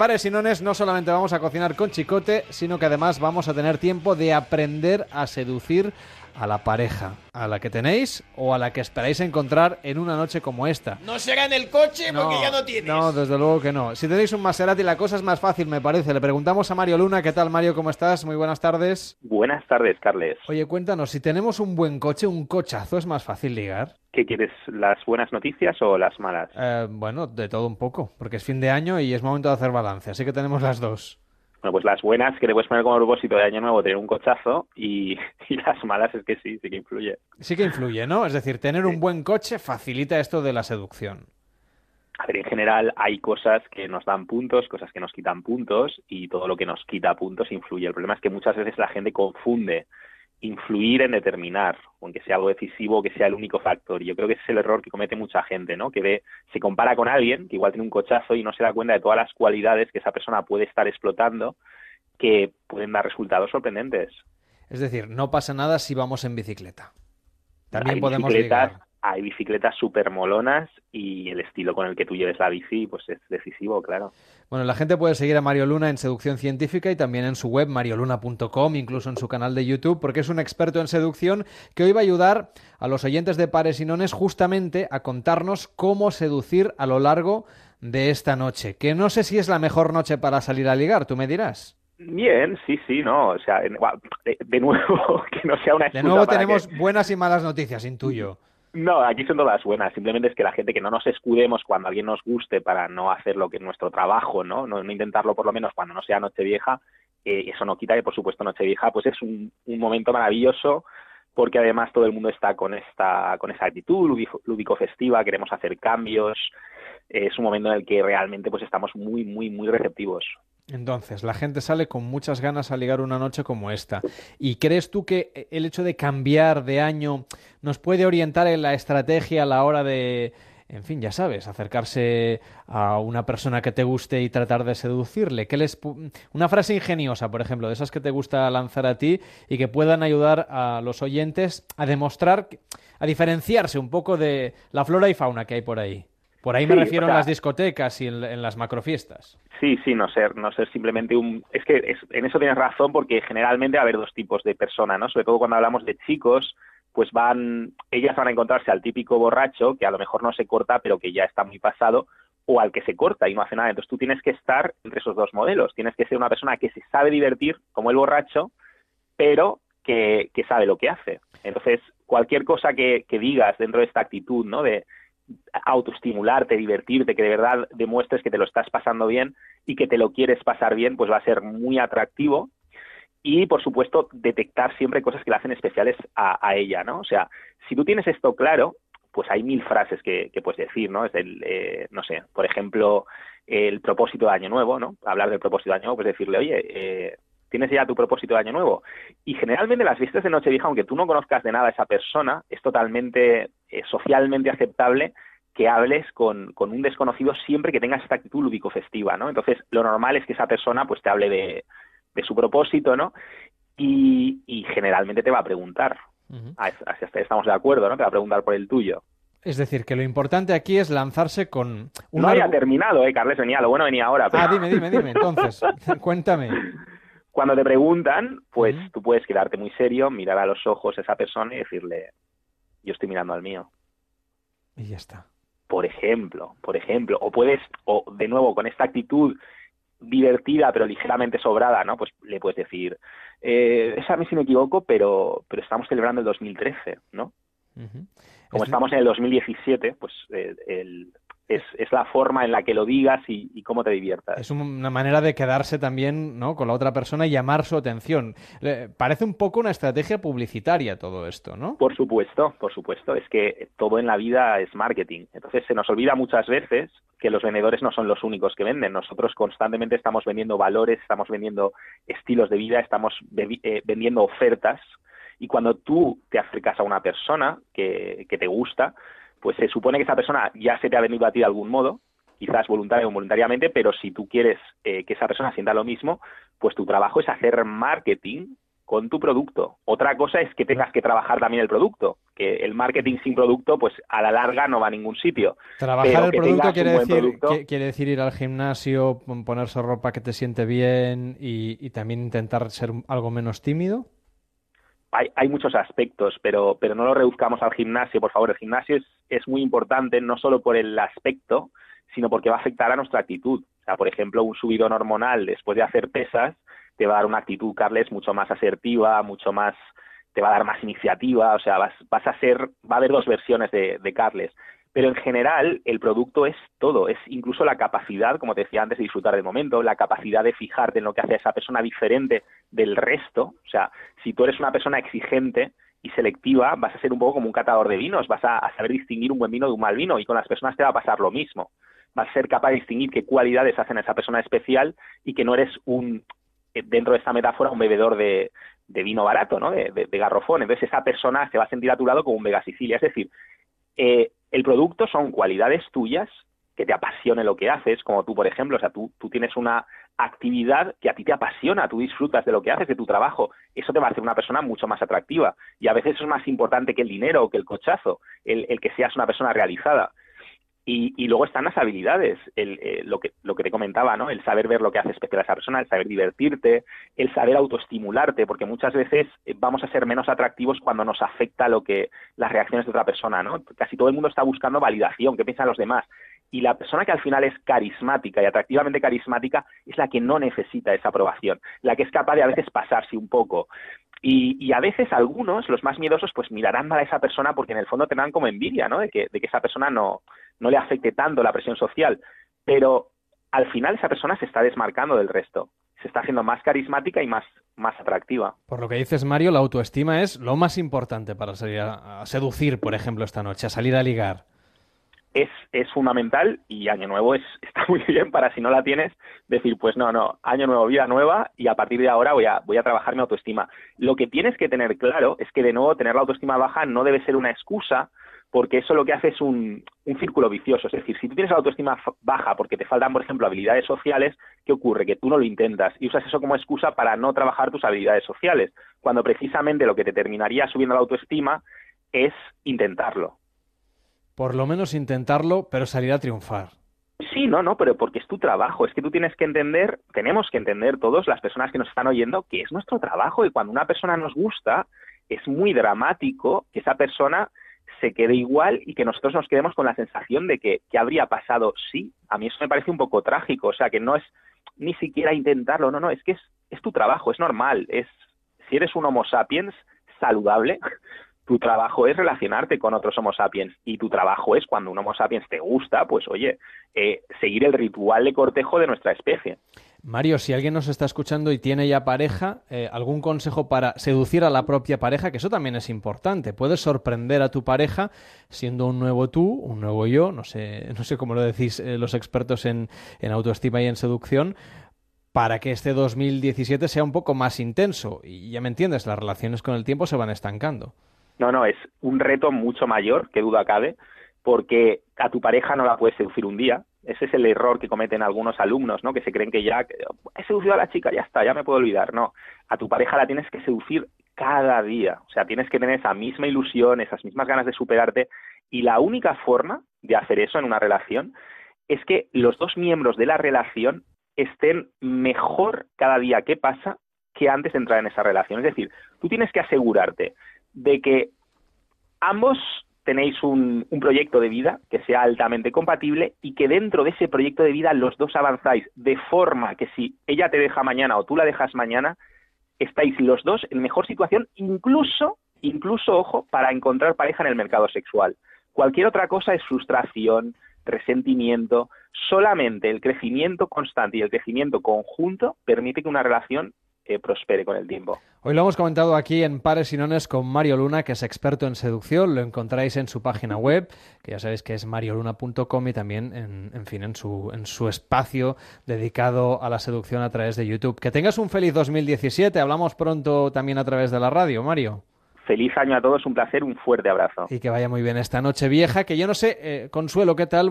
Pares y Nones no solamente vamos a cocinar con chicote, sino que además vamos a tener tiempo de aprender a seducir a la pareja, a la que tenéis o a la que esperáis encontrar en una noche como esta. No será en el coche porque ya no tienes. No, desde luego que no. Si tenéis un Maserati la cosa es más fácil, me parece. Le preguntamos a Mario Luna, ¿qué tal Mario? ¿Cómo estás? Muy buenas tardes. Buenas tardes, Carles. Oye, cuéntanos, si tenemos un buen coche, un cochazo, ¿es más fácil ligar? ¿Qué quieres, las buenas noticias o las malas? Eh, bueno, de todo un poco, porque es fin de año y es momento de hacer balance, así que tenemos las dos. Bueno, pues las buenas que te puedes poner como propósito de año nuevo tener un cochazo y, y, las malas es que sí, sí que influye. Sí que influye, ¿no? Es decir, tener un buen coche facilita esto de la seducción. A ver, en general hay cosas que nos dan puntos, cosas que nos quitan puntos y todo lo que nos quita puntos influye. El problema es que muchas veces la gente confunde influir en determinar, aunque sea algo decisivo, que sea el único factor. Y yo creo que ese es el error que comete mucha gente, ¿no? Que ve, se compara con alguien que igual tiene un cochazo y no se da cuenta de todas las cualidades que esa persona puede estar explotando que pueden dar resultados sorprendentes. Es decir, no pasa nada si vamos en bicicleta. También hay podemos bicicletas, ligar. Hay bicicletas súper molonas y el estilo con el que tú lleves la bici pues es decisivo, claro. Bueno, la gente puede seguir a Mario Luna en seducción científica y también en su web marioluna.com, incluso en su canal de YouTube, porque es un experto en seducción que hoy va a ayudar a los oyentes de Pares y Nones justamente a contarnos cómo seducir a lo largo de esta noche. Que no sé si es la mejor noche para salir a ligar, tú me dirás. Bien, sí, sí, no, o sea, de, de nuevo, que no sea una De nuevo tenemos que... buenas y malas noticias, intuyo. No, aquí son todas buenas. Simplemente es que la gente que no nos escudemos cuando alguien nos guste para no hacer lo que es nuestro trabajo, ¿no? No, no intentarlo por lo menos cuando no sea Nochevieja. Eh, eso no quita que, por supuesto, Nochevieja pues es un, un, momento maravilloso porque además todo el mundo está con esta con esa actitud lúdico festiva, queremos hacer cambios. Es un momento en el que realmente pues estamos muy, muy, muy receptivos. Entonces, la gente sale con muchas ganas a ligar una noche como esta. ¿Y crees tú que el hecho de cambiar de año nos puede orientar en la estrategia a la hora de, en fin, ya sabes, acercarse a una persona que te guste y tratar de seducirle? ¿Qué les una frase ingeniosa, por ejemplo, de esas que te gusta lanzar a ti y que puedan ayudar a los oyentes a demostrar, a diferenciarse un poco de la flora y fauna que hay por ahí? Por ahí me refiero o sea- en las discotecas y en, en las macrofiestas. Sí, sí, no ser, no ser simplemente un... Es que es- en eso tienes razón porque generalmente va a haber dos tipos de personas, ¿no? Sobre todo cuando hablamos de chicos, pues van, ellas van a encontrarse al típico borracho que a lo mejor no se corta pero que ya está muy pasado o al que se corta y no hace nada. Entonces tú tienes que estar entre esos dos modelos. Tienes que ser una persona que se sabe divertir como el borracho, pero que, que sabe lo que hace. Entonces, cualquier cosa que, que digas dentro de esta actitud, ¿no? De autoestimularte, divertirte, que de verdad demuestres que te lo estás pasando bien y que te lo quieres pasar bien, pues va a ser muy atractivo. Y, por supuesto, detectar siempre cosas que le hacen especiales a, ella, ¿no? O sea, si tú tienes esto claro, pues hay mil frases que, que puedes decir, ¿no? Es el, eh, no sé, por ejemplo, el propósito de Año Nuevo, ¿no? Hablar del propósito de Año Nuevo, pues decirle, oye, eh, ¿tienes ya tu propósito de Año Nuevo? Y generalmente las fiestas de Nochevieja, aunque tú no conozcas de nada a esa persona, es totalmente eh, socialmente aceptable que hables con, con un desconocido siempre que tengas esta actitud lúdico-festiva, ¿no? Entonces, lo normal es que esa persona pues te hable de, de su propósito, ¿no? Y, y generalmente te va a preguntar. Ujú. Ah, es- Así hasta ahí estamos de acuerdo, ¿no? Te va a preguntar por el tuyo. Es decir, que lo importante aquí es lanzarse con un no había argu- terminado, ¿eh, Carles? Venía, lo bueno venía ahora. pero- Ah, dime, dime, dime. Entonces, cuéntame. Cuando te preguntan, pues tú puedes quedarte muy serio, mirar a los ojos a esa persona y decirle, yo estoy mirando al mío. Y ya está. por ejemplo, por ejemplo, o puedes, o de nuevo, con esta actitud divertida pero ligeramente sobrada, ¿no? Pues le puedes decir, eh, es a mí si me equivoco, pero, pero estamos celebrando el 2013, ¿no? Ujú. Como Es- estamos en el 2017, pues eh, el- es, es la forma en la que lo digas y, y cómo te diviertas. Es una manera de quedarse también ¿no? con la otra persona y llamar su atención. Le- Parece un poco una estrategia publicitaria todo esto, ¿no? Por supuesto, por supuesto. Es que todo en la vida es marketing. Entonces se nos olvida muchas veces que los vendedores no son los únicos que venden. Nosotros constantemente estamos vendiendo valores, estamos vendiendo estilos de vida, estamos eh, vendiendo ofertas. Y cuando tú te acercas a una persona que, que te gusta, pues se supone que esa persona ya se te ha venido a ti de algún modo, quizás voluntario o involuntariamente, pero si tú quieres eh, que esa persona sienta lo mismo, pues tu trabajo es hacer marketing con tu producto. Otra cosa es que tengas que trabajar también el producto, que el marketing sin producto, pues a la larga no va a ningún sitio. Trabajar el producto quiere decir, quiere decir ir al gimnasio, ponerse ropa que te siente bien y, también intentar ser algo menos tímido. Hay, hay, muchos aspectos, pero, pero no lo reduzcamos al gimnasio, por favor. El gimnasio es, es muy importante no solo por el aspecto, sino porque va a afectar a nuestra actitud. O sea, por ejemplo, un subidón hormonal después de hacer pesas te va a dar una actitud, Carles, mucho más asertiva, mucho más, te va a dar más iniciativa, o sea, vas, vas a ser, va a haber dos versiones de, de Carles. Pero en general, el producto es todo, es incluso la capacidad, como te decía antes, de disfrutar del momento, la capacidad de fijarte en lo que hace esa persona diferente del resto. O sea, si tú eres una persona exigente y selectiva, vas a ser un poco como un catador de vinos, vas a, saber distinguir un buen vino de un mal vino y con las personas te va a pasar lo mismo. Vas a ser capaz de distinguir qué cualidades hacen a esa persona especial y que no eres un, eh, dentro de esta metáfora, un bebedor de, vino barato, ¿no? De, garrofón. Entonces esa persona se va a sentir a tu lado como un Vega Sicilia. Es decir, eh, el producto son cualidades tuyas que te apasione lo que haces, como tú, por ejemplo, o sea, tú, tienes una actividad que a ti te apasiona, tú disfrutas de lo que haces, de tu trabajo, eso te va a hacer una persona mucho más atractiva. Y a veces es más importante que el dinero o que el cochazo, el que seas una persona realizada. Y, luego están las habilidades, el, eh, lo, que, lo que te comentaba, ¿no? El saber ver lo que hace especial a esa persona, el saber divertirte, el saber autoestimularte, porque muchas veces eh, vamos a ser menos atractivos cuando nos afecta lo que las reacciones de otra persona, ¿no? Casi todo el mundo está buscando validación, qué piensan los demás. Y la persona que al final es carismática y atractivamente carismática es la que no necesita esa aprobación, la que es capaz de a veces pasarse un poco, y, a veces algunos, los más miedosos, pues mirarán mal a esa persona porque en el fondo tendrán como envidia, ¿no? De que, de que esa persona no, no le afecte tanto la presión social. Pero al final esa persona se está desmarcando del resto. Se está haciendo más carismática y más, más atractiva. Por lo que dices, Mario, la autoestima es lo más importante para salir a seducir, por ejemplo, esta noche, a salir a ligar es, es fundamental y Año Nuevo es, está muy bien para si no la tienes, decir, pues no, no, Año Nuevo, vida nueva y a partir de ahora voy a, voy a trabajar mi autoestima. Lo que tienes que tener claro es que de nuevo tener la autoestima baja no debe ser una excusa porque eso lo que hace es un, un círculo vicioso. Es decir, si tú tienes la autoestima baja porque te faltan, por ejemplo, habilidades sociales, ¿qué ocurre? Que tú no lo intentas y usas eso como excusa para no trabajar tus habilidades sociales, cuando precisamente lo que te terminaría subiendo la autoestima es intentarlo por lo menos intentarlo, pero salir a triunfar. Sí, no, no, pero porque es tu trabajo. Es que tú tienes que entender, tenemos que entender todos, las personas que nos están oyendo, que es nuestro trabajo y cuando una persona nos gusta, es muy dramático que esa persona se quede igual y que nosotros nos quedemos con la sensación de que, ¿qué habría pasado sí. A mí eso me parece un poco trágico, o sea, que no es ni siquiera intentarlo, no, no, es que es, es tu trabajo, es normal, es si eres un Homo sapiens saludable, tu trabajo es relacionarte con otros Homo sapiens y tu trabajo es cuando un Homo sapiens te gusta, pues oye, eh, seguir el ritual de cortejo de nuestra especie. Mario, si alguien nos está escuchando y tiene ya pareja, eh, ¿algún consejo para seducir a la propia pareja? Que eso también es importante. Puedes sorprender a tu pareja siendo un nuevo tú, un nuevo yo, no sé, no sé cómo lo decís eh, los expertos en, en autoestima y en seducción, para que este 2017 sea un poco más intenso. Y ya me entiendes, las relaciones con el tiempo se van estancando. No, no, es un reto mucho mayor, que duda cabe, porque a tu pareja no la puedes seducir un día. Ese es el error que cometen algunos alumnos, ¿no? Que se creen que ya he seducido a la chica, ya está, ya me puedo olvidar. No, a tu pareja la tienes que seducir cada día. O sea, tienes que tener esa misma ilusión, esas mismas ganas de superarte. Y la única forma de hacer eso en una relación es que los dos miembros de la relación estén mejor cada día que pasa que antes de entrar en esa relación. Es decir, tú tienes que asegurarte de que ambos tenéis un, proyecto de vida que sea altamente compatible y que dentro de ese proyecto de vida los dos avanzáis de forma que si ella te deja mañana o tú la dejas mañana, estáis los dos en mejor situación, incluso, incluso, ojo, para encontrar pareja en el mercado sexual. Cualquier otra cosa es frustración, resentimiento. Solamente el crecimiento constante y el crecimiento conjunto permite que una relación prospere con el tiempo. Hoy lo hemos comentado aquí en Pares y Nones con Mario Luna, que es experto en seducción. Lo encontráis en su página web, que ya sabéis que es marioluna.com y también, en, en fin, en su, en su espacio dedicado a la seducción a través de YouTube. Que tengas un feliz 2017. Hablamos pronto también a través de la radio, Mario. Feliz año a todos, un placer, un fuerte abrazo. Y que vaya muy bien esta noche vieja, que yo no sé, eh, Consuelo, ¿qué tal?